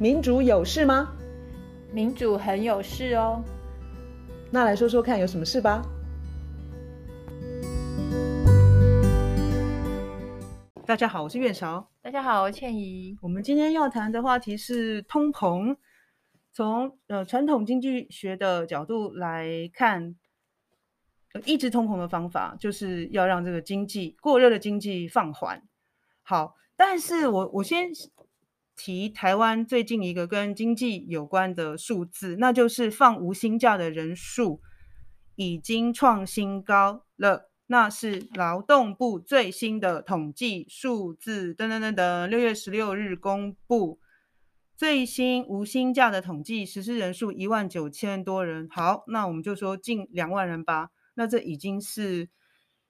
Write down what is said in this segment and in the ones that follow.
民主有事吗？民主很有事哦。那来说说看，有什么事吧？大家好，我是月韶。大家好，我是倩怡。我们今天要谈的话题是通膨。从呃传统经济学的角度来看，抑制通膨的方法就是要让这个经济过热的经济放缓。好，但是我我先提台湾最近一个跟经济有关的数字，那就是放无薪假的人数已经创新高了。那是劳动部最新的统计数字，等等等等，六月十六日公布。最新无薪假的统计实施人数一万九千多人，好，那我们就说近两万人吧。那这已经是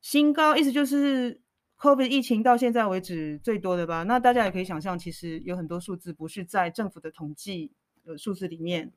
新高，意思就是 COVID 疫情到现在为止最多的吧？那大家也可以想象，其实有很多数字不是在政府的统计的数字里面。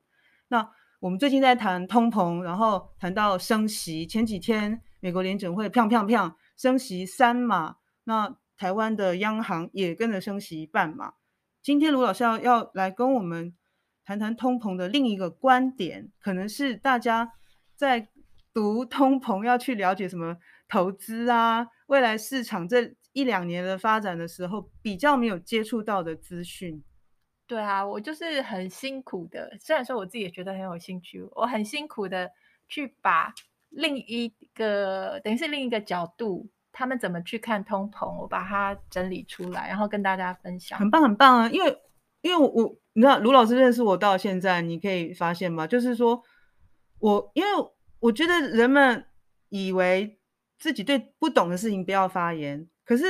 那我们最近在谈通膨，然后谈到升息，前几天美国联准会砰砰砰升息三码，那台湾的央行也跟着升息半码。今天卢老师要要来跟我们谈谈通膨的另一个观点，可能是大家在读通膨要去了解什么投资啊、未来市场这一两年的发展的时候，比较没有接触到的资讯。对啊，我就是很辛苦的，虽然说我自己也觉得很有兴趣，我很辛苦的去把另一个等于是另一个角度。他们怎么去看通膨？我把它整理出来，然后跟大家分享。很棒，很棒啊！因为，因为我，你知道，卢老师认识我到现在，你可以发现吗？就是说，我因为我觉得人们以为自己对不懂的事情不要发言，可是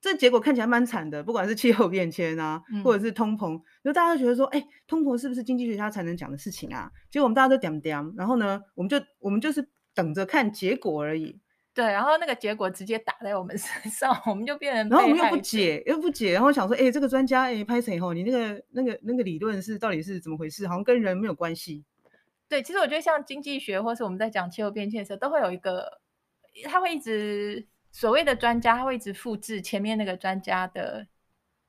这结果看起来蛮惨的。不管是气候变迁啊，嗯、或者是通膨，就大家都觉得说，哎，通膨是不是经济学家才能讲的事情啊？结果我们大家都点点，然后呢，我们就我们就是等着看结果而已。对，然后那个结果直接打在我们 身上，我们就变成，然后我们又不解，又不解，然后想说，哎，这个专家，哎，拍谁吼？你那个、那个、那个理论是到底是怎么回事？好像跟人没有关系。对，其实我觉得像经济学，或是我们在讲气候变迁的时候，都会有一个，他会一直所谓的专家，他会一直复制前面那个专家的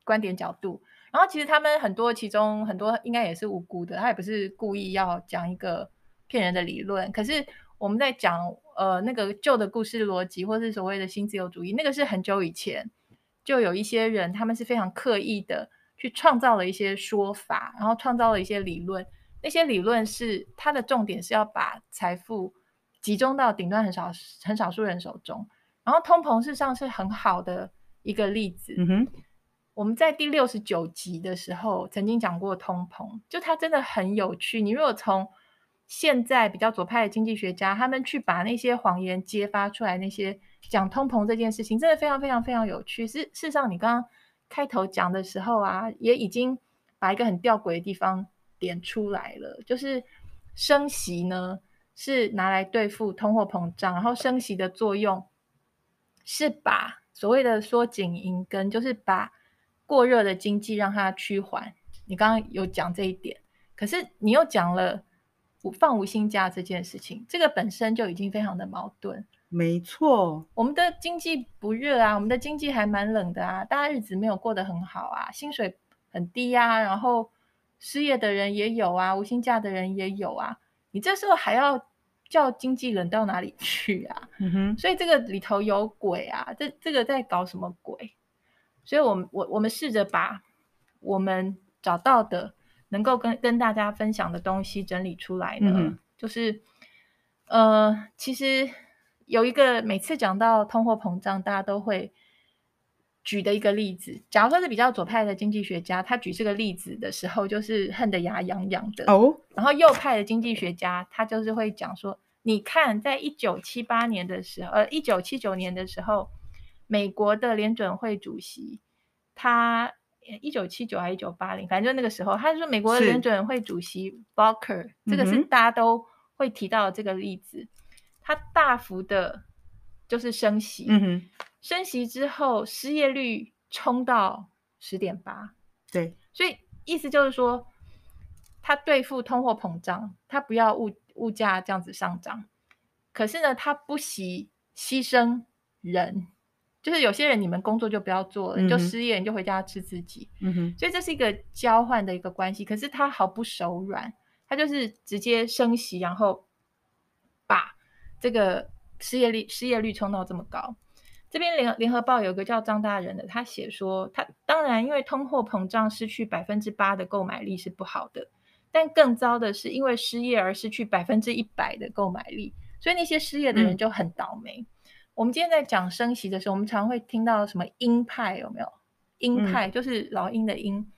观点角度。然后其实他们很多，其中很多应该也是无辜的，他也不是故意要讲一个骗人的理论，可是。我们在讲呃那个旧的故事逻辑，或是所谓的新自由主义，那个是很久以前就有一些人，他们是非常刻意的去创造了一些说法，然后创造了一些理论。那些理论是它的重点是要把财富集中到顶端很少很少数人手中。然后通膨事实上是很好的一个例子。嗯哼，我们在第六十九集的时候曾经讲过通膨，就它真的很有趣。你如果从现在比较左派的经济学家，他们去把那些谎言揭发出来，那些讲通膨这件事情，真的非常非常非常有趣。事事实上，你刚刚开头讲的时候啊，也已经把一个很吊诡的地方点出来了，就是升息呢是拿来对付通货膨胀，然后升息的作用是把所谓的缩紧银根，就是把过热的经济让它趋缓。你刚刚有讲这一点，可是你又讲了。放无薪假这件事情，这个本身就已经非常的矛盾。没错，我们的经济不热啊，我们的经济还蛮冷的啊，大家日子没有过得很好啊，薪水很低啊，然后失业的人也有啊，无薪假的人也有啊，你这时候还要叫经纪人到哪里去啊？嗯哼，所以这个里头有鬼啊，这这个在搞什么鬼？所以我们我我们试着把我们找到的。能够跟跟大家分享的东西整理出来呢，嗯、就是，呃，其实有一个每次讲到通货膨胀，大家都会举的一个例子。假如说是比较左派的经济学家，他举这个例子的时候，就是恨得牙痒痒的。哦。然后右派的经济学家，他就是会讲说，你看，在一九七八年的时候，呃，一九七九年的时候，美国的联准会主席他。一九七九还是一九八零，反正就那个时候，他说美国的联准会主席 Volcker，这个是大家都会提到的这个例子，他大幅的，就是升息，嗯哼，升息之后失业率冲到十点八，对，所以意思就是说，他对付通货膨胀，他不要物物价这样子上涨，可是呢，他不惜牺牲人，就是有些人你们工作就不要做了，嗯、你就失业，你就回家吃自己。嗯哼，所以这是一个交换的一个关系。可是他毫不手软，他就是直接升息，然后把这个失业率失业率冲到这么高。这边联联合报有个叫张大人的，他写说，他当然因为通货膨胀失去百分之八的购买力是不好的，但更糟的是因为失业而失去百分之一百的购买力，所以那些失业的人就很倒霉。嗯我们今天在讲升息的时候，我们常会听到什么鹰派有没有？鹰派就是老鹰的鹰，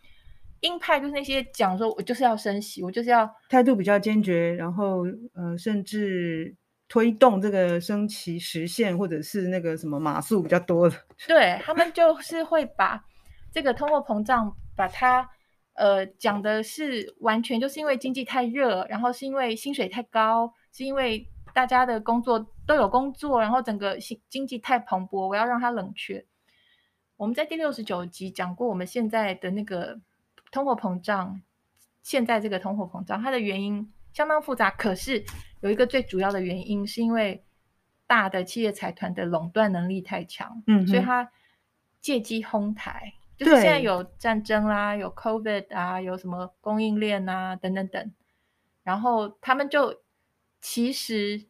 鹰派就是那些讲说我就是要升息，我就是要态度比较坚决，然后呃，甚至推动这个升旗实现，或者是那个什么码数比较多的。对，他们就是会把这个通货膨胀，把它呃讲的是完全就是因为经济太热，然后是因为薪水太高，是因为。大家的工作都有工作，然后整个经经济太蓬勃，我要让它冷却。我们在第六十九集讲过，我们现在的那个通货膨胀，现在这个通货膨胀，它的原因相当复杂。可是有一个最主要的原因，是因为大的企业财团的垄断能力太强，嗯，所以它借机哄抬。就是现在有战争啦，有 COVID 啊，有什么供应链啊，等等等，然后他们就。其实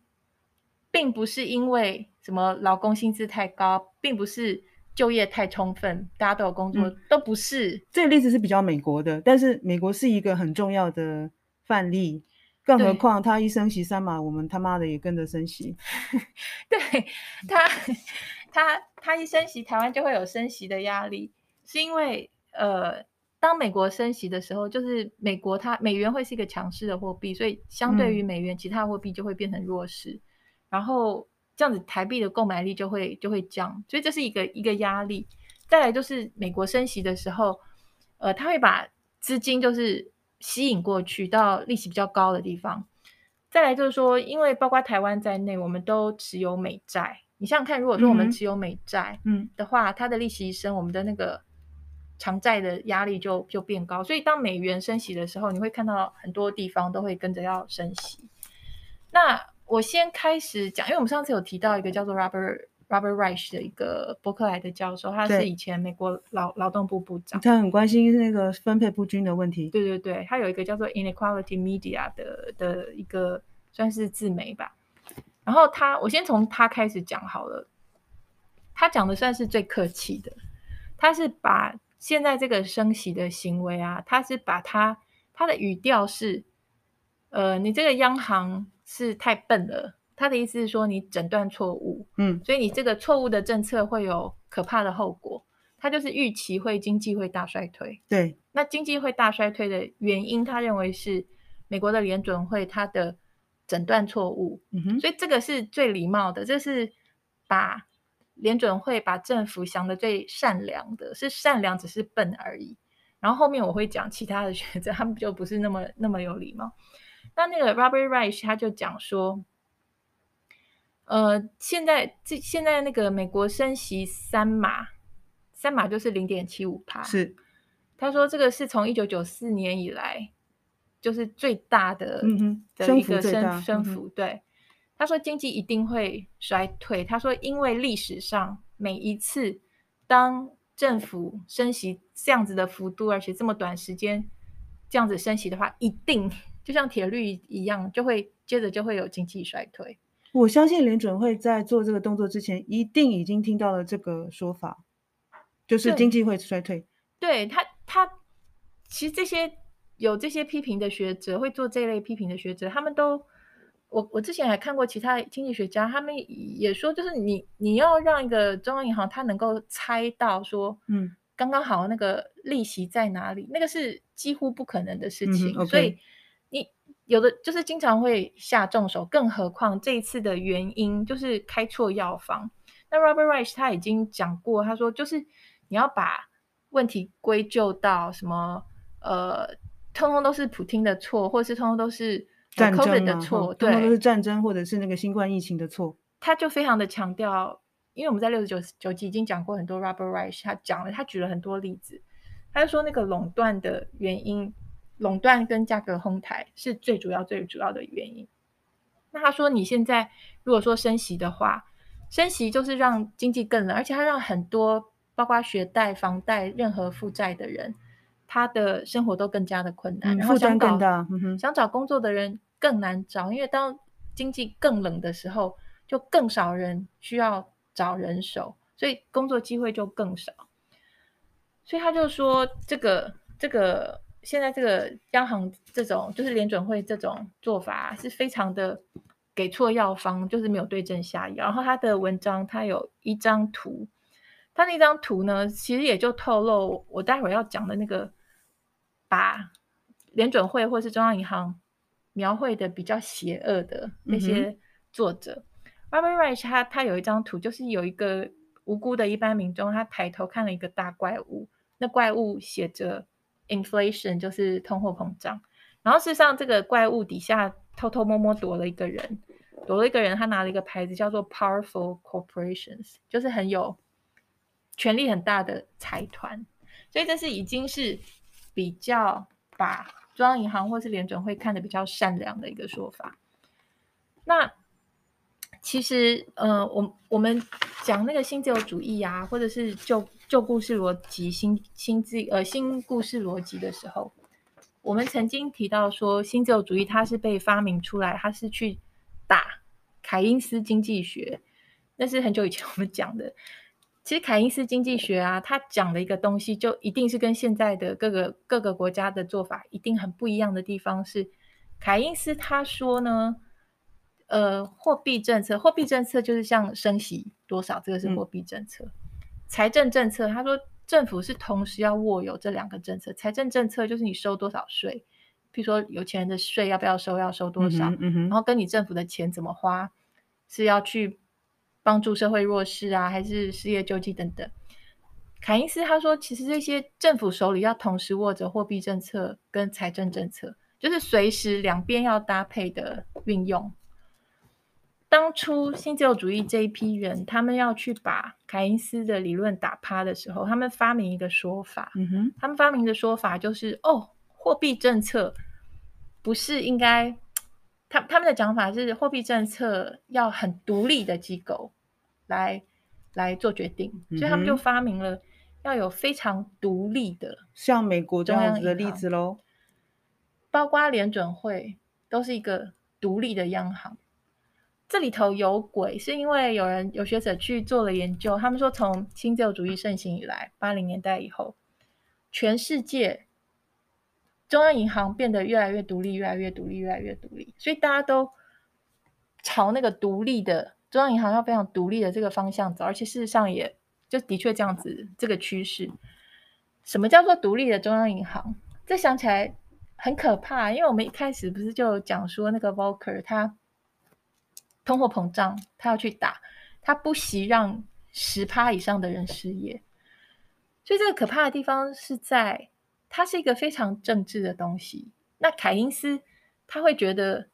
并不是因为什么劳工薪资太高，并不是就业太充分，大家都有工作，嗯、都不是。这个例子是比较美国的，但是美国是一个很重要的范例，更何况他一升息三码，我们他妈的也跟着升息。对他，他他一升息，台湾就会有升息的压力，是因为呃。当美国升息的时候，就是美国它美元会是一个强势的货币，所以相对于美元，其他货币就会变成弱势，嗯、然后这样子台币的购买力就会就会降，所以这是一个一个压力。再来就是美国升息的时候，呃，他会把资金就是吸引过去到利息比较高的地方。再来就是说，因为包括台湾在内，我们都持有美债。你想想看，如果说我们持有美债，嗯的话，嗯、它的利息一升，我们的那个。偿债的压力就就变高，所以当美元升息的时候，你会看到很多地方都会跟着要升息。那我先开始讲，因为我们上次有提到一个叫做 Robert Robert Reich 的一个伯克莱的教授，他是以前美国劳劳动部部长，他很关心那个分配不均的问题。对对对，他有一个叫做 Inequality Media 的的一个算是自媒吧。然后他，我先从他开始讲好了。他讲的算是最客气的，他是把。现在这个升息的行为啊，他是把他他的语调是，呃，你这个央行是太笨了。他的意思是说你诊断错误，嗯，所以你这个错误的政策会有可怕的后果。他就是预期会经济会大衰退。对，那经济会大衰退的原因，他认为是美国的联准会他的诊断错误。嗯哼，所以这个是最礼貌的，这是把。联准会把政府想的最善良的，是善良，只是笨而已。然后后面我会讲其他的学者，他们就不是那么那么有礼貌。那那个 Robert Reich 他就讲说，呃，现在这现在那个美国升息三码，三码就是零点七五趴。是，他说这个是从一九九四年以来就是最大的嗯的一个升升幅，对。他说经济一定会衰退。他说，因为历史上每一次当政府升息这样子的幅度，而且这么短时间这样子升息的话，一定 就像铁律一样，就会接着就会有经济衰退。我相信联准会在做这个动作之前，一定已经听到了这个说法，就是经济会衰退。对，对他，他其实这些有这些批评的学者，会做这类批评的学者，他们都。我我之前还看过其他经济学家，他们也说，就是你你要让一个中央银行，他能够猜到说，嗯，刚刚好那个利息在哪里，那个是几乎不可能的事情。嗯 okay、所以你有的就是经常会下重手，更何况这一次的原因就是开错药方。那 Robert Reich 他已经讲过，他说就是你要把问题归咎到什么，呃，通通都是普京的错，或者是通通都是。战争 COVID 的错，对，都是战争或者是那个新冠疫情的错。他就非常的强调，因为我们在六十九九集已经讲过很多 Robert Reich，他讲了，他举了很多例子。他就说那个垄断的原因，垄断跟价格哄抬是最主要、最主要的原因。那他说你现在如果说升息的话，升息就是让经济更冷，而且它让很多包括学贷、房贷、任何负债的人，他的生活都更加的困难，嗯、然后想找、嗯、想找工作的人更难找，因为当经济更冷的时候，就更少人需要找人手，所以工作机会就更少。所以他就说，这个这个现在这个央行这种就是联准会这种做法是非常的给错药方，就是没有对症下药。然后他的文章他有一张图，他那张图呢，其实也就透露我待会儿要讲的那个，把联准会或是中央银行描绘的比较邪恶的那些作者。嗯、Robert Reich 他他有一张图，就是有一个无辜的一般民众，他抬头看了一个大怪物。那怪物写着 inflation，就是通货膨胀。然后事实上，这个怪物底下偷偷摸摸躲了一个人，躲了一个人，他拿了一个牌子，叫做 powerful corporations，就是很有权力很大的财团。所以这是已经是比较把中央银行或是联准会看得比较善良的一个说法。那其实，呃，我我们讲那个新自由主义啊，或者是就旧故事逻辑、新新自呃新故事逻辑的时候，我们曾经提到说，新自由主义它是被发明出来，它是去打凯因斯经济学，那是很久以前我们讲的。其实凯因斯经济学啊，他讲的一个东西，就一定是跟现在的各个各个国家的做法一定很不一样的地方是，凯因斯他说呢。呃，货币政策，货币政策就是像升息多少，这个是货币政策。嗯、财政政策，他说政府是同时要握有这两个政策。财政政策就是你收多少税，比如说有钱人的税要不要收，要收多少，嗯嗯、然后跟你政府的钱怎么花，是要去帮助社会弱势啊，还是失业救济等等。凯因斯他说，其实这些政府手里要同时握着货币政策跟财政政策，就是随时两边要搭配的运用。当初新自由主义这一批人，他们要去把凯因斯的理论打趴的时候，他们发明一个说法。嗯哼，他们发明的说法就是：哦，货币政策不是应该，他他们的讲法是货币政策要很独立的机构来来做决定，嗯，所以他们就发明了要有非常独立的，像美国这样子的例子喽，包括联准会都是一个独立的央行。这里头有鬼，是因为有人有学者去做了研究，他们说从新自由主义盛行以来，八零年代以后，全世界中央银行变得越来越独立，越来越独立，越来越独立，所以大家都朝那个独立的中央银行要非常独立的这个方向走，而且事实上也就的确这样子，这个趋势。什么叫做独立的中央银行？这想起来很可怕，因为我们一开始不是就讲说那个 Volcker 他。通货膨胀，他要去打，他不惜让十趴以上的人失业，所以这个可怕的地方是在，它是一个非常政治的东西。那凯因斯他会觉得，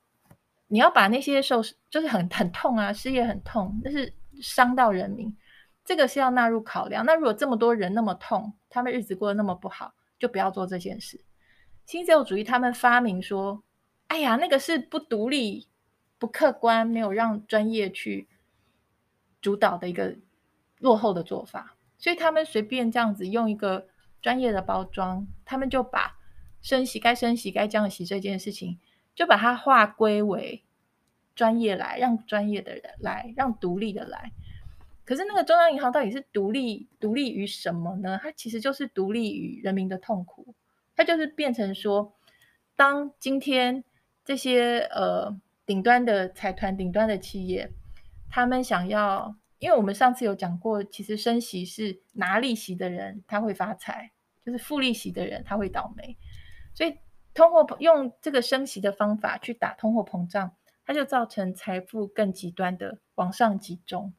你要把那些受就是很很痛啊，失业很痛，但是伤到人民，这个是要纳入考量。那如果这么多人那么痛，他们日子过得那么不好，就不要做这件事。新自由主义他们发明说，哎呀，那个是不独立。不客观，没有让专业去主导的一个落后的做法，所以他们随便这样子用一个专业的包装，他们就把升息该升息该降息这件事情，就把它划归为专业来，让专业的人来，让独立的来。可是那个中央银行到底是独立独立于什么呢？它其实就是独立于人民的痛苦，它就是变成说，当今天这些呃。顶端的财团、顶端的企业，他们想要，因为我们上次有讲过，其实升息是拿利息的人他会发财，就是付利息的人他会倒霉，所以通货用这个升息的方法去打通货膨胀，它就造成财富更极端的往上集中。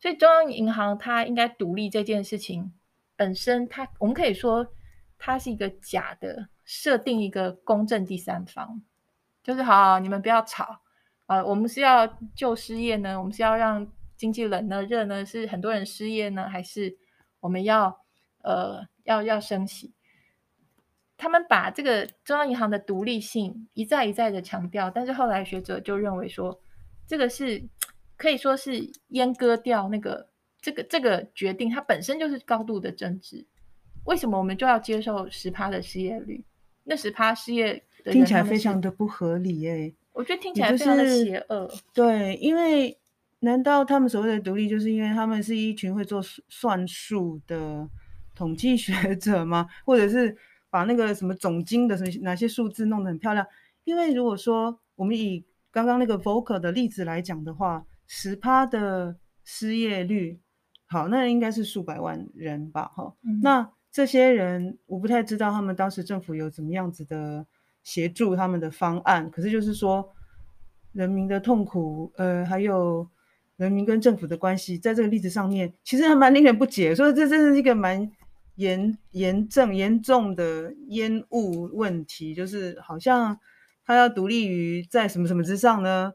所以中央银行它应该独立这件事情本身它，我们可以说它是一个假的设定，一个公正第三方，就是好，好，你们不要吵。啊，我们是要救失业呢？我们是要让经济冷呢、热呢？是很多人失业呢？还是我们要呃要要升息？他们把这个中央银行的独立性一再一再的强调，但是后来学者就认为说，这个是可以说是阉割掉那个这个这个决定，它本身就是高度的政治。为什么我们就要接受十趴的失业率？那十趴失业的听起来非常的不合理诶、欸。我觉得听起来非常的邪恶。对，因为难道他们所谓的独立，就是因为他们是一群会做算术的统计学者吗？或者是把那个什么总经的什么哪些数字弄得很漂亮？因为如果说我们以刚刚那个 Volcker 的例子来讲的话，十趴的失业率，好，那应该是数百万人吧？哈、嗯，那这些人我不太知道他们当时政府有怎么样子的协助他们的方案，可是就是说人民的痛苦，呃，还有人民跟政府的关系，在这个例子上面，其实还蛮令人不解，所以这真是一个蛮严严正严重的烟雾问题，就是好像。他要独立于在什么什么之上呢？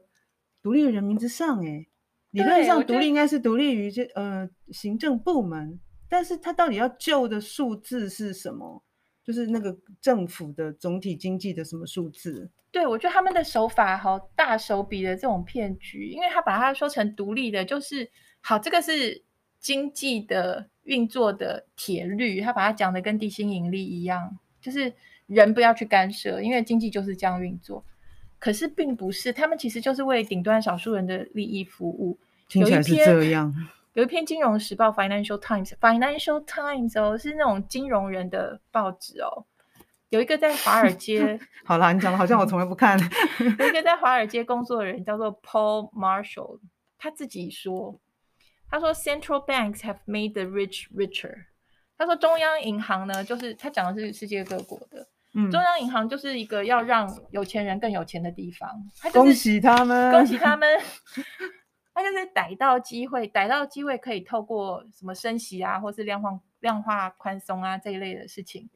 独立于人民之上，哎，理论上独立应该是独立于这呃行政部门，但是他到底要救的数字是什么？就是那个政府的总体经济的什么数字？对，我觉得他们的手法好大手笔的这种骗局，因为他把它说成独立的，就是好，这个是经济的运作的铁律，他把它讲的跟地心引力一样，就是。人不要去干涉，因为经济就是这样运作。可是并不是，他们其实就是为顶端少数人的利益服务。听起来是这样。有一篇《金融时报》（Financial Times），Financial Times 哦，是那种金融人的报纸哦。有一个在华尔街，好啦，你讲的好像我从来不看。有一个在华尔街工作的人叫做 Paul Marshall，他自己说：“他说 Central banks have made the rich richer。”他说中央银行呢，就是他讲的是世界各国的。嗯，中央银行就是一个要让有钱人更有钱的地方。他就是、恭喜他们，恭喜他们！他就是逮到机会，逮到机会可以透过什么升息啊，或是量化量化宽松啊这一类的事情，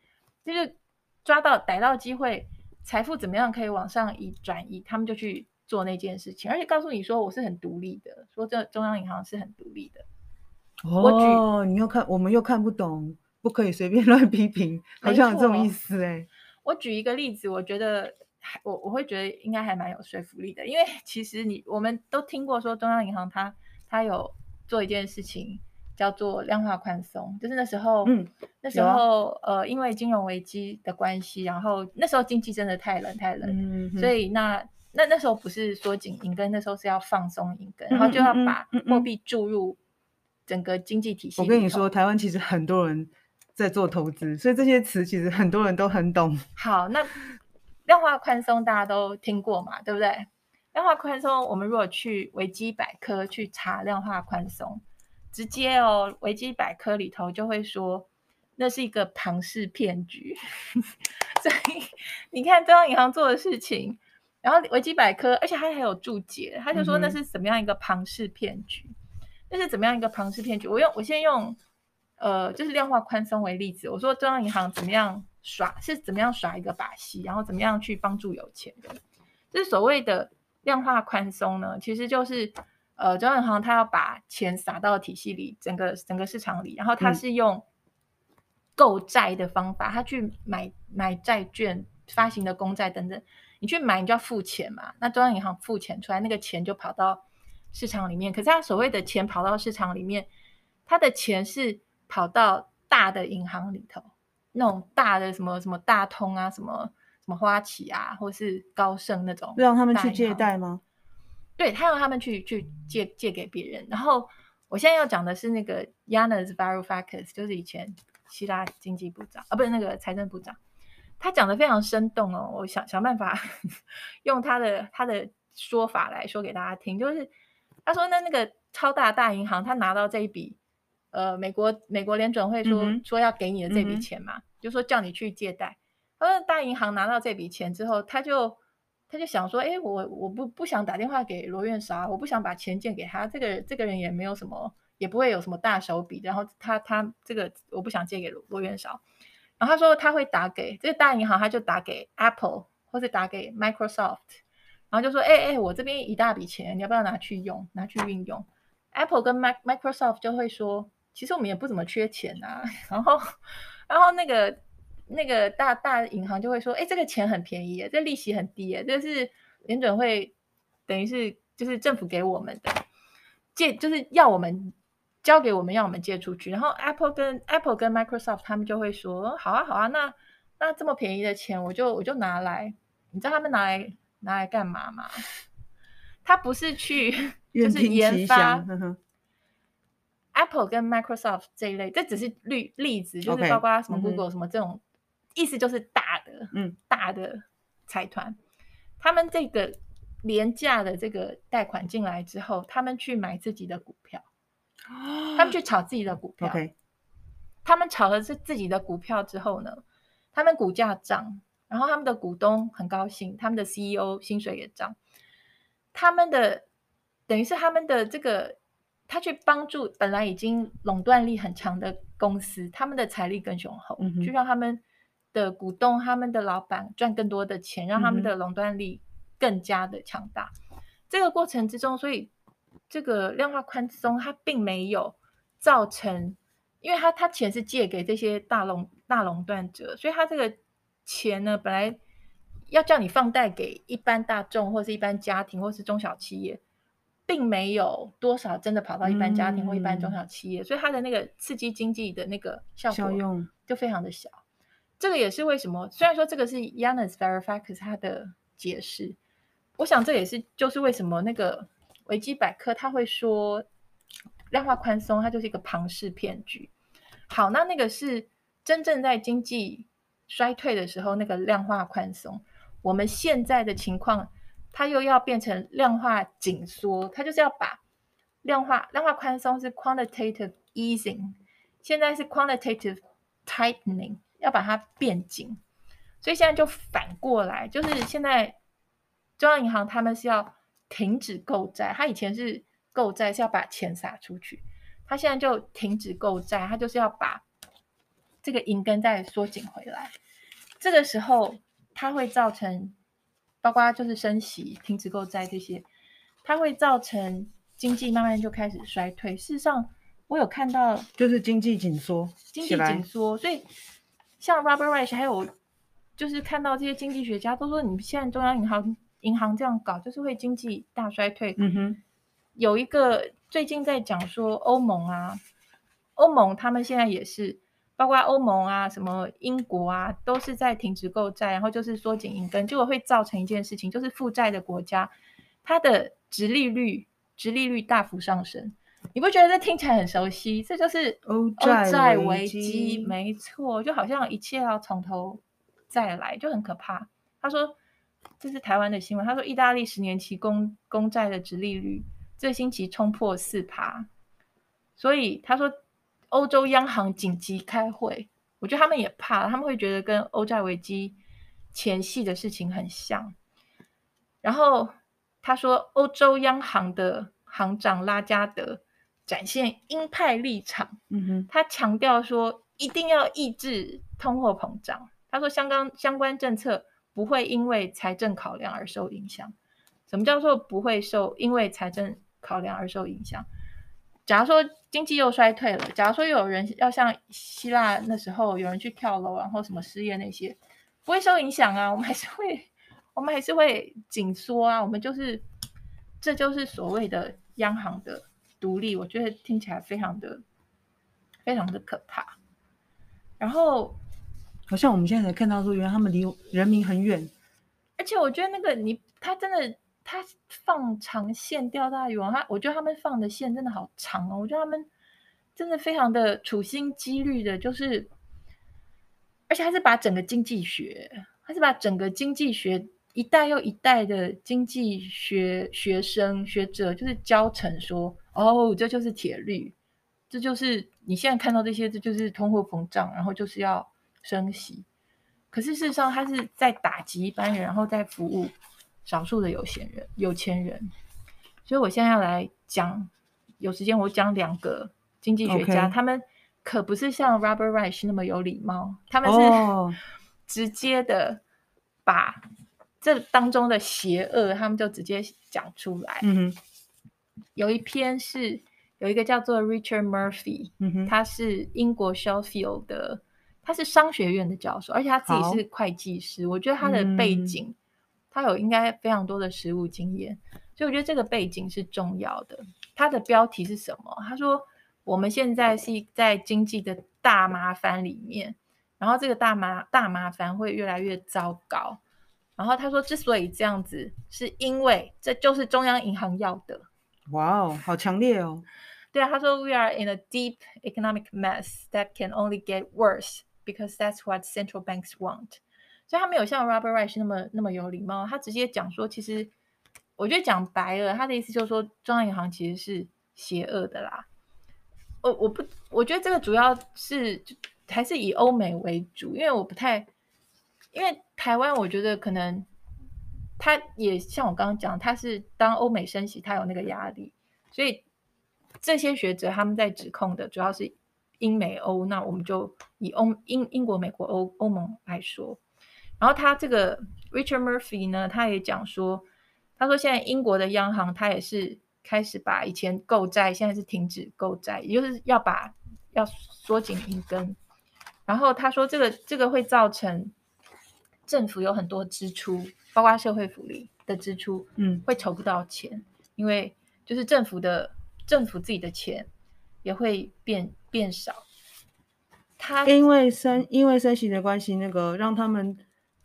就是抓到逮到机会，财富怎么样可以往上移转移，他们就去做那件事情，而且告诉你说我是很独立的，说这中央银行是很独立的。哦，你又看，我们又看不懂，不可以随便 乱批评，好像有这种意思哎。我举一个例子，我觉得我我会觉得应该还蛮有说服力的，因为 其实你我们都听过说中央银行它它有做一件事情叫做量化宽松，就是那时候，嗯，那时候、啊、呃因为金融危机的关系，然后那时候经济真的太冷太冷，嗯、所以那那那时候不是缩紧银根，那时候是要放松银根，然后就要把货币注入整个经济体系。我跟你说，台湾其实很多人。在做投资，所以这些词其实很多人都很懂。好，那量化宽松大家都听过嘛，对不对？量化宽松，我们如果去维基百科去查量化宽松，直接哦，维基百科里头就会说那是一个庞氏骗局。所以你看中央银行做的事情，然后维基百科，而且它还有注解，他就说那是怎么样一个庞氏骗局？那、嗯、是怎么样一个庞氏骗局？我用我先用。呃，就是量化宽松为例子，我说中央银行怎么样耍，是怎么样耍一个把戏，然后怎么样去帮助有钱人。这是所谓的量化宽松呢，其实就是呃，中央银行它要把钱撒到体系里，整个整个市场里，然后它是用购债的方法，它去买买债券、发行的公债等等，你去买，你就要付钱嘛。那中央银行付钱出来，那个钱就跑到市场里面。可是它所谓的钱跑到市场里面，它的钱是。跑到大的银行里头，那种大的什么什么大通啊，什么什么花旗啊，或是高盛那种，让他们去借贷吗？对，他让他们去去借借给别人。然后我现在要讲的是那个 Yanis Varoufakis，就是以前希腊经济部长啊，不是那个财政部长，他讲的非常生动哦。我想想办法 用他的他的说法来说给大家听，就是他说那那个超大大银行，他拿到这一笔。呃，美国美国联准会说、嗯、说要给你的这笔钱嘛，嗯、就说叫你去借贷。他说大银行拿到这笔钱之后，他就他就想说，哎，我我不不想打电话给罗院韶，我不想把钱借给他。这个这个人也没有什么，也不会有什么大手笔。然后他他这个我不想借给罗院韶。然后他说他会打给这个大银行，他就打给 Apple 或者打给 Microsoft，然后就说，哎哎，我这边一大笔钱，你要不要拿去用，拿去运用？Apple 跟 Microsoft 就会说。其实我们也不怎么缺钱啊，然后，然后那个那个大大银行就会说，哎，这个钱很便宜，这利息很低，这是联准会等于是就是政府给我们的。借，就是要我们交给我们，要我们借出去。然后 Apple 跟 Apple 跟 Microsoft 他们就会说，好啊好啊，那那这么便宜的钱，我就我就拿来。你知道他们拿来拿来干嘛吗？他不是去 就是研发。Apple 跟 Microsoft 这一类，这只是例例子，就是包括什么 Google 什么这种，嗯、意思就是大的，嗯，大的财团，他们这个廉价的这个贷款进来之后，他们去买自己的股票，他们去炒自己的股票.他们炒的是自己的股票之后呢，他们股价涨，然后他们的股东很高兴，他们的 CEO 薪水也涨，他们的等于是他们的这个。他去帮助本来已经垄断力很强的公司，他们的财力更雄厚，就让他们的股东、他们的老板赚更多的钱，让他们的垄断力更加的强大。这个过程之中，所以这个量化宽松它并没有造成，因为它它钱是借给这些大垄大垄断者，所以它这个钱呢，本来要叫你放贷给一般大众，或是一般家庭，或是中小企业。并没有多少真的跑到一般家庭或一般中小企业，嗯、所以它的那个刺激经济的那个效果就非常的小。用这个也是为什么，虽然说这个是 Yanis Varoufakis 他的解释，我想这也是就是为什么那个维基百科他会说量化宽松它就是一个庞氏骗局。好，那那个是真正在经济衰退的时候那个量化宽松，我们现在的情况。它又要变成量化紧缩，它就是要把量化量化宽松是 quantitative easing，现在是 quantitative tightening，要把它变紧，所以现在就反过来，就是现在中央银行他们是要停止购债，它以前是购债是要把钱撒出去，它现在就停止购债，它就是要把这个银根再缩紧回来，这个时候它会造成。包括就是升息、停止购债这些，它会造成经济慢慢就开始衰退。事实上，我有看到，就是经济紧缩，经济紧缩。所以，像 Robert Reich 还有，就是看到这些经济学家都说，你现在中央银行银行这样搞，就是会经济大衰退。嗯哼，有一个最近在讲说，欧盟啊，欧盟他们现在也是。包括欧盟啊，什么英国啊，都是在停止购债，然后就是缩紧银根，结果会造成一件事情，就是负债的国家，它的殖利率、殖利率大幅上升。你不觉得这听起来很熟悉？这就是欧债危机，没错，就好像一切要从头再来，就很可怕。他说，这是台湾的新闻，他说，意大利十年期公公债的殖利率这星期冲破四趴，所以他说。欧洲央行紧急开会，我觉得他们也怕，他们会觉得跟欧债危机前夕的事情很像。然后他说，欧洲央行的行长拉加德展现鹰派立场，嗯哼，他强调说一定要抑制通货膨胀。他说，相关相关政策不会因为财政考量而受影响。什么叫做不会受因为财政考量而受影响？假如说经济又衰退了，假如说有人要像希腊那时候有人去跳楼，然后什么失业那些，不会受影响啊，我们还是会，我们还是会紧缩啊，我们就是，这就是所谓的央行的独立，我觉得听起来非常的，非常的可怕。然后，好像我们现在才看到说，原来他们离人民很远，而且我觉得那个你他真的。他放长线钓大鱼，他我觉得他们放的线真的好长哦，我觉得他们真的非常的处心积虑的，就是，而且还是把整个经济学，还是把整个经济学一代又一代的经济学学生学者，就是教成说，哦，这就是铁律，这就是你现在看到这些，这就是通货膨胀，然后就是要升息，可是事实上他是在打击一般人，然后在服务。少数的有钱人，有钱人，所以我现在要来讲，有时间我讲两个经济学家.他们可不是像 Robert Reich 那么有礼貌，他们是直接的把这当中的邪恶，他们就直接讲出来。Mm hmm. 有一篇是有一个叫做 Richard Murphy，、mm hmm. 他是英国 Sheffield 的，他是商学院的教授，而且他自己是会计师，我觉得他的背景。Mm hmm. 他有应该非常多的实务经验，所以我觉得这个背景是重要的。他的标题是什么？他说我们现在是在经济的大麻烦里面，然后这个大麻大麻烦会越来越糟糕。然后他说，之所以这样子，是因为这就是中央银行要的。哇哦，好强烈哦！对啊，他说，We are in a deep economic mess that can only get worse because that's what central banks want。所以他没有像 Robert Reich 那么那么有礼貌，他直接讲说，其实我觉得讲白了，他的意思就是说，中央银行其实是邪恶的啦。我我不，我觉得这个主要是还是以欧美为主，因为我不太。因为台湾，我觉得可能他也像我刚刚讲，他是当欧美升息，他有那个压力，所以这些学者他们在指控的主要是英美欧。那我们就以欧英英国、美国、欧欧盟来说。然后他这个 Richard Murphy 呢，他也讲说，他说现在英国的央行他也是开始把以前购债，现在是停止购债，也就是要把要缩紧银根。然后他说这个这个会造成。政府有很多支出，包括社会福利的支出，嗯，会筹不到钱，因为就是政府的政府自己的钱也会变变少。他因为升因为升息的关系，那个让他们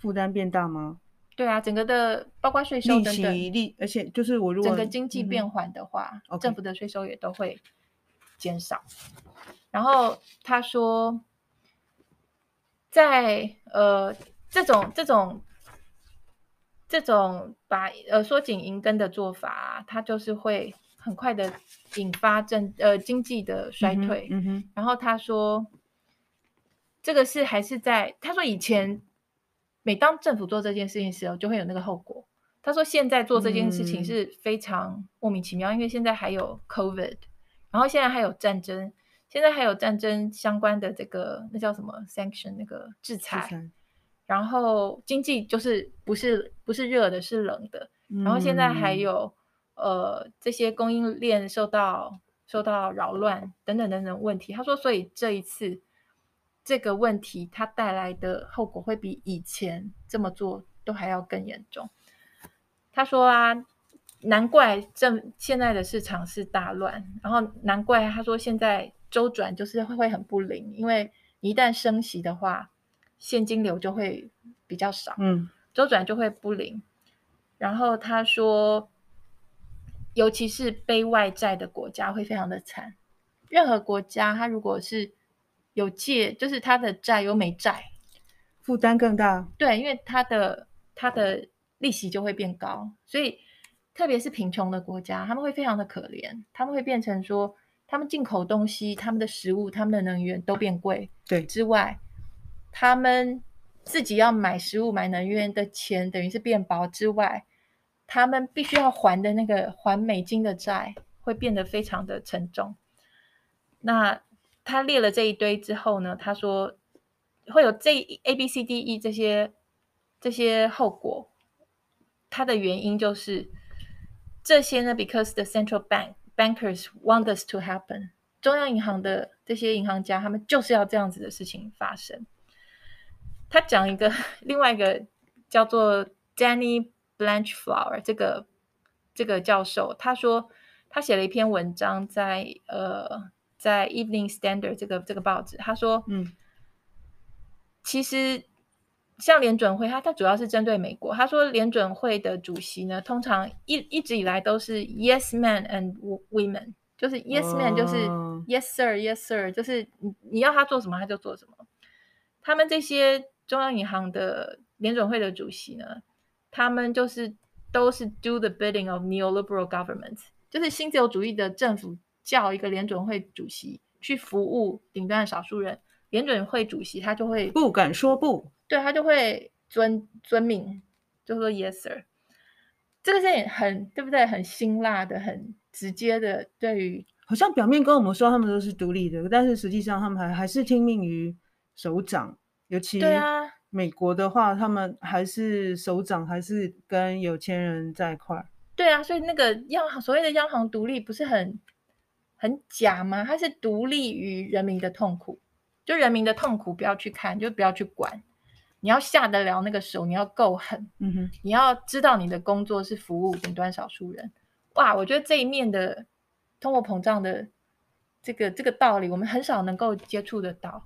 负担变大吗？对啊，整个的包括税收等等，利而且就是我如果整个经济变缓的话，嗯、政府的税收也都会减少。然后他说，在呃。这种这种这种把呃缩紧银根的做法啊，它就是会很快的引发政呃经济的衰退。嗯哼。然后他说，这个是还是在他说以前，每当政府做这件事情的时候，就会有那个后果。他说现在做这件事情是非常莫名其妙，因为现在还有 COVID，然后现在还有战争，现在还有战争相关的这个那叫什么 sanction 那个制裁。然后经济就是不是不是热的，是冷的。然后现在还有、嗯、呃这些供应链受到受到扰乱等等等等问题。他说，所以这一次这个问题它带来的后果会比以前这么做都还要更严重。他说啊，难怪正现在的市场是大乱，然后难怪他说现在周转就是会会很不灵，因为一旦升息的话。现金流就会比较少，嗯，周转就会不灵。然后他说，尤其是背外债的国家会非常的惨。任何国家，它如果是有借，就是他的债有美债，负担更大。对，因为他的他的利息就会变高，所以特别是贫穷的国家，他们会非常的可怜，他们会变成说，他们进口东西、他们的食物、他们的能源都变贵。对，之外。他们自己要买食物、买能源的钱，等于是变薄之外，他们必须要还的那个还美金的债会变得非常的沉重。那他列了这一堆之后呢，他说会有这 A、B、C、D、E 这些这些后果。它的原因就是这些呢，because the central bank bankers want us to happen，中央银行的这些银行家他们就是要这样子的事情发生。他讲一个 另外一个叫做 Danny Blanchflower 这个这个教授，他说他写了一篇文章在呃在 Evening Standard 这个这个报纸，他说嗯，其实像联准会，他他主要是针对美国。他说联准会的主席呢，通常一一直以来都是 Yes Man and women，就是 Yes man 就是 Yes sir Yes sir，就是你你要他做什么他就做什么。他们这些。中央银行的联准会的主席呢，他们就是都是 do the bidding of neoliberal governments，就是新自由主义的政府叫一个联准会主席去服务顶端的少数人，联准会主席他就会不敢说不，对，他就会遵遵命，就说 yes sir。这个是很对不对？很辛辣的，很直接的，对于好像表面跟我们说他们都是独立的，但是实际上他们还还是听命于首长。尤其对啊，美国的话，他们还是首长，还是跟有钱人在一块。对啊，所以那个央行所谓的央行独立，不是很很假吗？它是独立于人民的痛苦，就人民的痛苦不要去看，就不要去管。你要下得了那个手，你要够狠。嗯哼，你要知道你的工作是服务顶端少数人。哇，我觉得这一面的通货膨胀的这个这个道理，我们很少能够接触得到。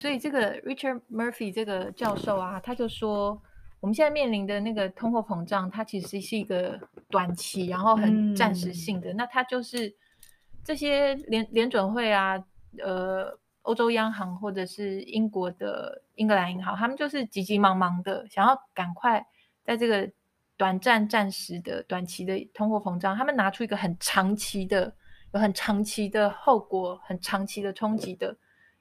所以这个 Richard Murphy 这个教授啊，他就说，我们现在面临的那个通货膨胀，它其实是一个短期，然后很暂时性的。嗯、那它就是这些联联准会啊，呃，欧洲央行或者是英国的英格兰银行，他们就是急急忙忙的想要赶快在这个短暂、暂时的短期的通货膨胀，他们拿出一个很长期的、有很长期的后果、很长期的冲击的。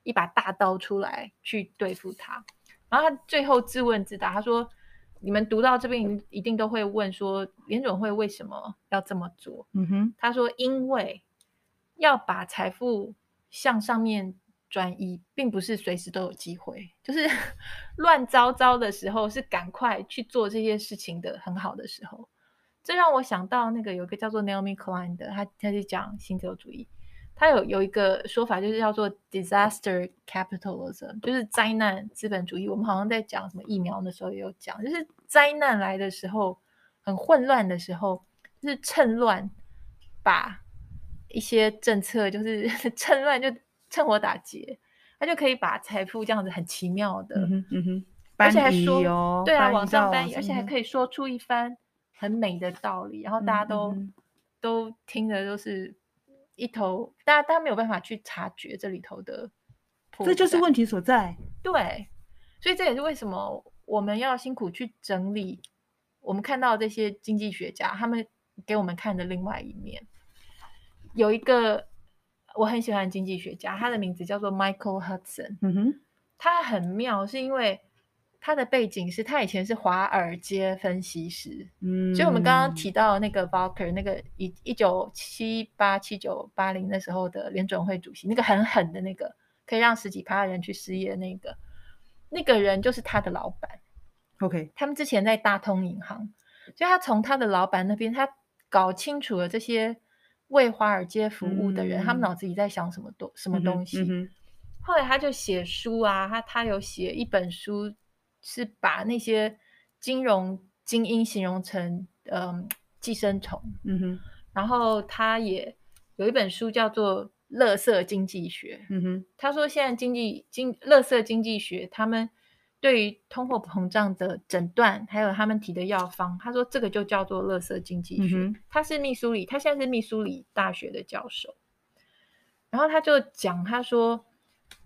一把大刀出来去对付它，然后他最后自问自答，他说：“你们读到这边一定都会问说，联准会为什么要这么做？”嗯哼，他说：“因为要把财富向上面转移，并不是随时都有机会，就是 乱糟糟的时候是赶快去做这些事情的很好的时候。”这让我想到那个有一个叫做 Naomi Klein 的，他他就讲新自由主义。他有有一个说法，就是叫做 disaster capitalism，就是灾难资本主义。我们好像在讲什么疫苗的时候也有讲，就是灾难来的时候，很混乱的时候，就是趁乱把一些政策，就是 趁乱就趁火打劫，他就可以把财富这样子很奇妙的，嗯哼，嗯哼，而且还说，哦、对啊，往上搬移，而且还可以说出一番很美的道理，然后大家都、嗯、都听的都是。一头，大家大家没有办法去察觉这里头的，这就是问题所在。对，所以这也是为什么我们要辛苦去整理我们看到这些经济学家他们给我们看的另外一面。有一个我很喜欢的经济学家，他的名字叫做 Michael Hudson。嗯哼，他很妙，是因为。他的背景是他以前是华尔街分析师，嗯，所以我们刚刚提到那个 Volcker，那个一一九七八七九八零那时候的联准会主席，那个很狠的那个可以让十几趴的人去失业那个那个人就是他的老板。OK，他们之前在大通银行，所以他从他的老板那边，他搞清楚了这些为华尔街服务的人，嗯、他们脑子里在想什么东什么东西。嗯嗯、后来他就写书啊，他他有写一本书。是把那些金融精英形容成嗯寄生虫，嗯哼，然后他也有一本书叫做《垃圾经济学》，嗯哼，他说现在经济经垃圾经济学，他们对于通货膨胀的诊断，还有他们提的药方，他说这个就叫做垃圾经济学。嗯，他是密苏里，他现在是密苏里大学的教授，然后他就讲，他说。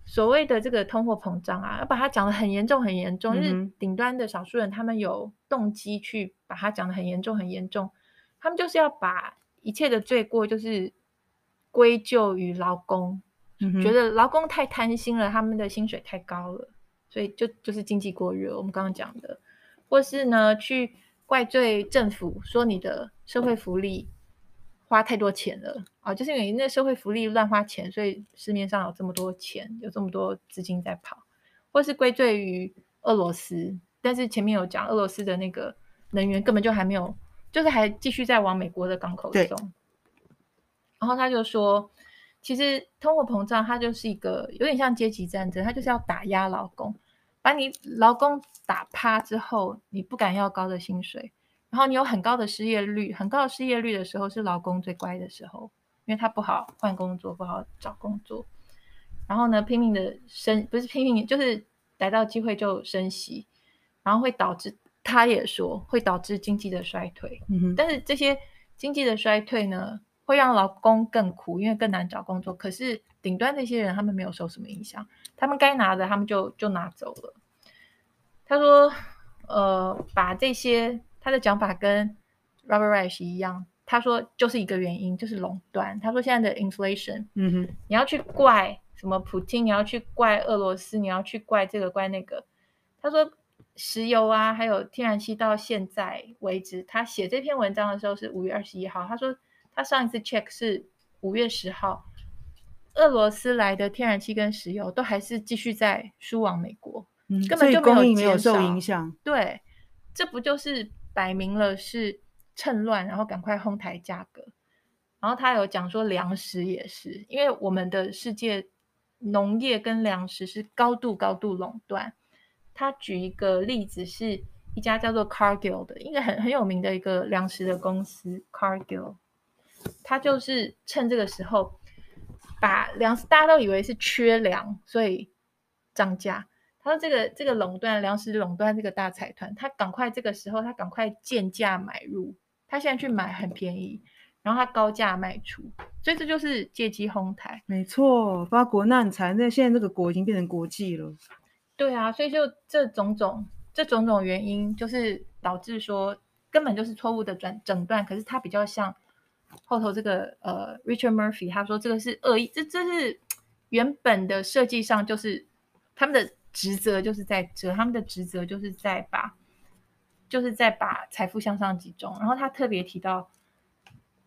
所谓的这个通货膨胀啊，要把它讲得很严重很严重，嗯、就是顶端的少数人，他们有动机去把它讲得很严重很严重，他们就是要把一切的罪过就是归咎于劳工，嗯、觉得劳工太贪心了，他们的薪水太高了，所以就就是经济过热，我们刚刚讲的，或是呢去怪罪政府，说你的社会福利。花太多钱了啊！就是因为那社会福利乱花钱，所以市面上有这么多钱，有这么多资金在跑，或是归罪于俄罗斯。但是前面有讲，俄罗斯的那个能源根本就还没有，就是还继续在往美国的港口送。然后他就说，其实通货膨胀它就是一个有点像阶级战争，它就是要打压劳工，把你劳工打趴之后，你不敢要高的薪水。然后你有很高的失业率，很高的失业率的时候是劳工最乖的时候，因为他不好换工作，不好找工作。然后呢，拼命的升，不是拼命，就是逮到机会就升息，然后会导致，他也说会导致经济的衰退。嗯。但是这些经济的衰退呢，会让劳工更苦，因为更难找工作。可是顶端那些人他们没有受什么影响，他们该拿的他们就就拿走了。他说，呃，把这些。他的讲法跟 Robert Reich 一样，他说就是一个原因，就是垄断。他说现在的 inflation，嗯哼，你要去怪什么普京，你要去怪俄罗斯，你要去怪这个怪那个。他说石油啊，还有天然气到现在为止，他写这篇文章的时候是五月二十一号。他说他上一次 check 是五月十号，俄罗斯来的天然气跟石油都还是继续在输往美国，嗯，根本就没有，没有受影响。对，这不就是？摆明了是趁乱，然后赶快哄抬价格。然后他有讲说，粮食也是，因为我们的世界农业跟粮食是高度高度垄断。他举一个例子，是一家叫做 Cargill 的，一个很很有名的一个粮食的公司 Cargill。他就是趁这个时候把粮食，大家都以为是缺粮，所以涨价。他说这个这个垄断粮食垄断这个大财团，他赶快这个时候他赶快贱价买入，他现在去买很便宜，然后他高价卖出，所以这就是借机哄抬。没错，发国难财，那现在这个国已经变成国际了。对啊，所以就这种种这种种原因，就是导致说根本就是错误的转诊断，可是它比较像。后头这个呃，Richard Murphy 他说这个是恶意，这这是原本的设计上就是他们的职责就是在这，他们的职责就是在把就是在把财富向上集中。然后他特别提到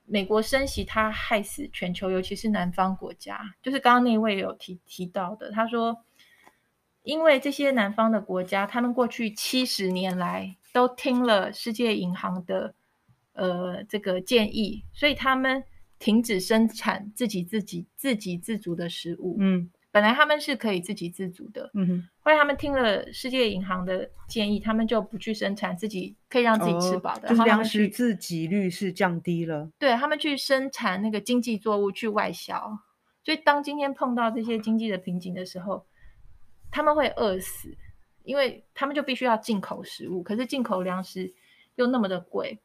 美国升息，它害死全球，尤其是南方国家，就是刚刚那位有提提到的，他说因为这些南方的国家，他们过去七十年来都听了世界银行的。呃，这个建议，所以他们停止生产自己自己、自给自足的食物。嗯，本来他们是可以自给自足的。嗯哼，后来他们听了世界银行的建议，他们就不去生产自己可以让自己吃饱的，哦、就是粮食自给率是降低了。对，他们去生产那个经济作物去外销，所以当今天碰到这些经济的瓶颈的时候，他们会饿死，因为他们就必须要进口食物，可是进口粮食又那么的贵。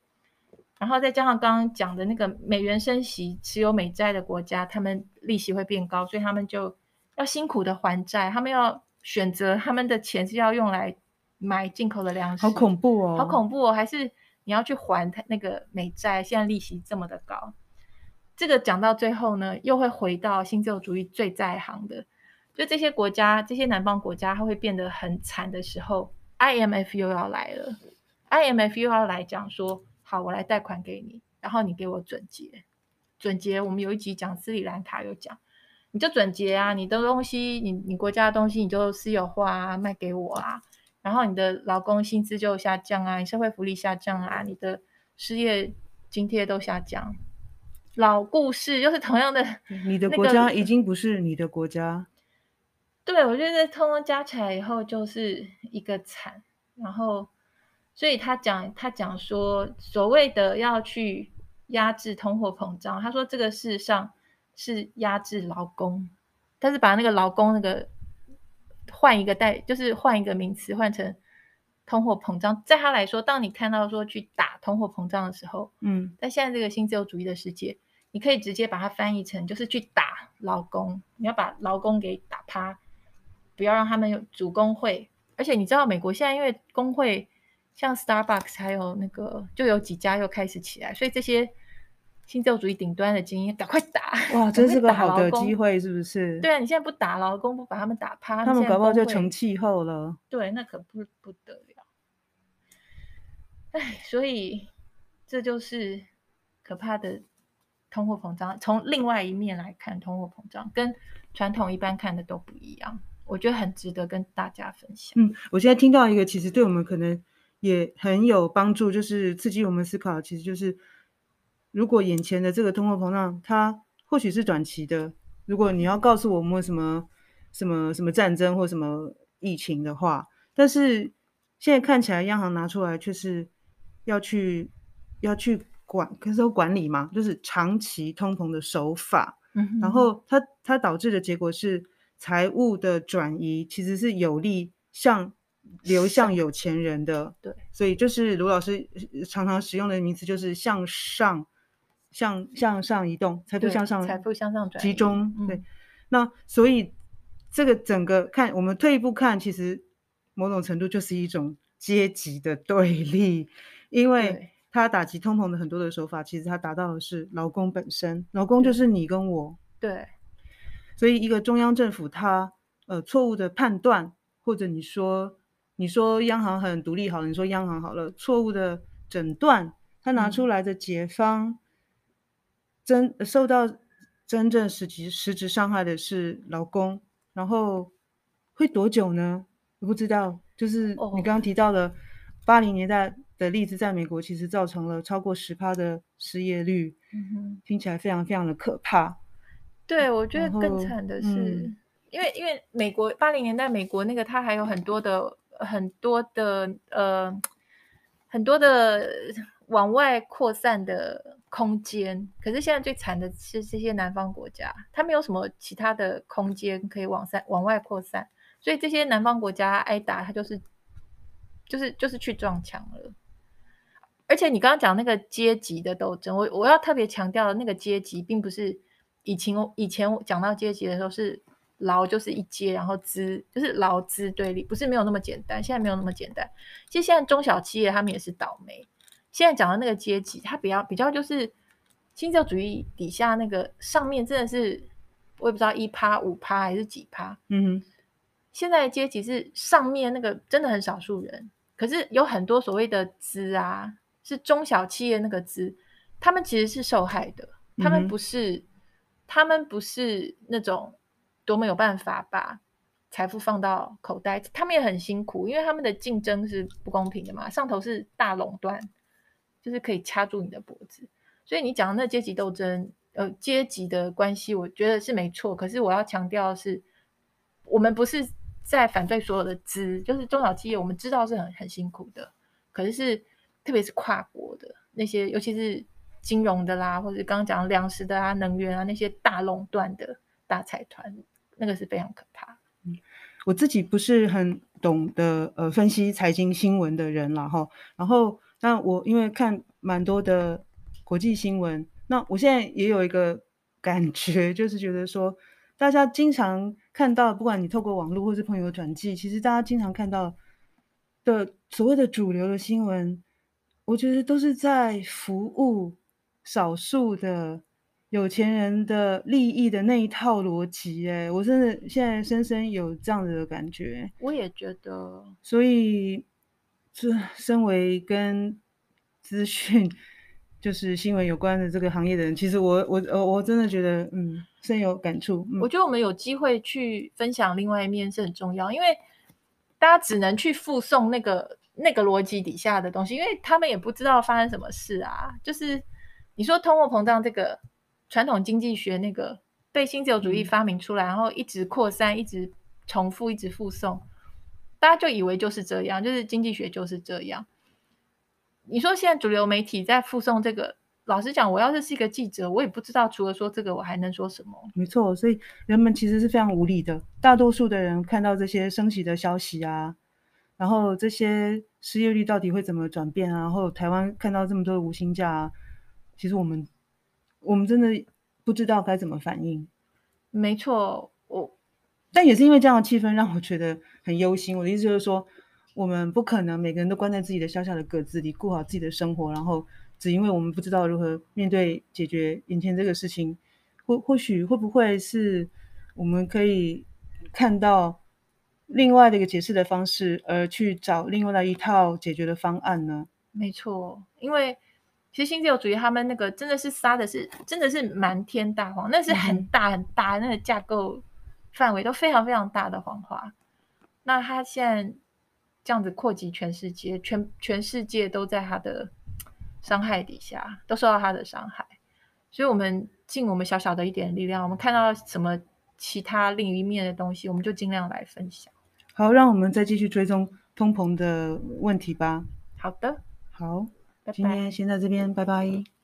然后再加上刚刚讲的那个美元升息，持有美债的国家，他们利息会变高，所以他们就要辛苦的还债。他们要选择他们的钱是要用来买进口的粮食，好恐怖哦，好恐怖哦！还是你要去还他那个美债？现在利息这么的高，这个讲到最后呢，又会回到新自由主义最在行的，就这些国家，这些南方国家，它会变得很惨的时候，IMF 又要来了，IMF 又要来讲说。好，我来贷款给你，然后你给我准结，准结。我们有一集讲斯里兰卡有讲，你就准结啊，你的东西，你你国家的东西，你就私有化啊，卖给我啊，然后你的劳工薪资就下降啊，你社会福利下降啊，你的失业津贴都下降。老故事又是同样的，你的国家已经不是你的国家。对，我觉得通通加起来以后就是一个惨，然后。所以他讲，他讲说，所谓的要去压制通货膨胀，他说这个事实上是压制劳工，但是把那个劳工那个换一个代，就是换一个名词，换成通货膨胀。在他来说，当你看到说去打通货膨胀的时候，嗯，在现在这个新自由主义的世界，你可以直接把它翻译成就是去打劳工，你要把劳工给打趴，不要让他们有主工会。而且你知道，美国现在因为工会。像 Starbucks 还有那个，就有几家又开始起来，所以这些新自由主义顶端的精英赶快打！哇，真是个好的机会，是不是？对啊，你现在不打劳工，不把他们打趴，他们搞不好就成气候了。对，那可不不得了。哎，所以这就是可怕的通货膨胀。从另外一面来看，通货膨胀跟传统一般看的都不一样，我觉得很值得跟大家分享。嗯，我现在听到一个，其实对我们可能。也很有帮助，就是刺激我们思考。其实就是，如果眼前的这个通货膨胀，它或许是短期的。如果你要告诉我们什么什么什么战争或什么疫情的话，但是现在看起来，央行拿出来却是要去要去管，可是说管理嘛，就是长期通膨的手法。嗯，然后它它导致的结果是财务的转移，其实是有利向。流向有钱人的，对，所以就是卢老师常常使用的名词，就是向上、向向上移动，财富向上，财富向上转集中。对，那所以这个整个看，我们退一步看，其实某种程度就是一种阶级的对立，因为他打击通膨的很多的手法，其实他达到的是劳工本身，劳工就是你跟我。对，所以一个中央政府他呃错误的判断，或者你说。你说央行很独立好了，你说央行好了，错误的诊断，他拿出来的解方，嗯、真受到真正实际实质伤害的是劳工，然后会多久呢？我不知道。就是你刚刚提到的八零年代的例子，在美国其实造成了超过十趴的失业率，听起来非常非常的可怕。对，我觉得更惨的是，嗯、因为因为美国八零年代美国那个，它还有很多的。很多的呃，很多的往外扩散的空间。可是现在最惨的是这些南方国家，它没有什么其他的空间可以往散往外扩散，所以这些南方国家挨打，它就是就是就是去撞墙了。而且你刚刚讲那个阶级的斗争，我我要特别强调的那个阶级，并不是以前以前讲到阶级的时候是。劳就是一阶，然后资就是劳资对立，不是没有那么简单。现在没有那么简单。其实现在中小企业他们也是倒霉。现在讲的那个阶级，它比较比较就是新教主义底下那个上面真的是我也不知道一趴五趴还是几趴。嗯哼，现在的阶级是上面那个真的很少数人，可是有很多所谓的资啊，是中小企业那个资，他们其实是受害的。他们不是，嗯、他们不是那种。多么有办法把财富放到口袋，他们也很辛苦，因为他们的竞争是不公平的嘛。上头是大垄断，就是可以掐住你的脖子。所以你讲的那阶级斗争，呃，阶级的关系，我觉得是没错。可是我要强调的是，我们不是在反对所有的资，就是中小企业，我们知道是很很辛苦的。可是是特别是跨国的那些，尤其是金融的啦，或者刚刚讲粮食的啊、能源啊那些大垄断的大财团。那个是非常可怕。嗯，我自己不是很懂得呃分析财经新闻的人了哈。然后，那我因为看蛮多的国际新闻，那我现在也有一个 感觉，就是觉得说，大家经常看到，不管你透过网络或是朋友转寄，其实大家经常看到的所谓的主流的新闻，我觉得都是在服务少数的。有钱人的利益的那一套逻辑，哎，我真的现在深深有这样子的感觉。我也觉得，所以，这身为跟资讯就是新闻有关的这个行业的人，其实我我我我真的觉得，嗯，深有感触。嗯，我觉得我们有机会去分享另外一面是很重要，因为大家只能去附送那个那个逻辑底下的东西，因为他们也不知道发生什么事啊。就是你说通货膨胀这个。传统经济学那个被新自由主义发明出来，嗯、然后一直扩散、一直重复、一直复送，大家就以为就是这样，就是经济学就是这样。你说现在主流媒体在附送这个，老实讲，我要是是一个记者，我也不知道除了说这个，我还能说什么？没错，所以人们其实是非常无力的。大多数的人看到这些升息的消息啊，然后这些失业率到底会怎么转变啊？然后台湾看到这么多的无薪假啊，其实我们。我们真的不知道该怎么反应。没错，我，但也是因为这样的气氛让我觉得很忧心。我的意思就是说，我们不可能每个人都关在自己的小小的格子里过好自己的生活，然后只因为我们不知道如何面对解决眼前这个事情，或或许会不会是我们可以看到另外的一个解释的方式，而去找另外的一套解决的方案呢？没错，因为。其实新自由主义他们那个真的是撒的是真的是满天大谎，那是很大很大那个架构范围都非常非常大的谎话。那他现在这样子扩及全世界，全全世界都在他的伤害底下，都受到他的伤害。所以，我们尽我们小小的一点力量，我们看到什么其他另一面的东西，我们就尽量来分享。好，让我们再继续追踪通膨的问题吧。好的，好。今天先在这边，拜拜。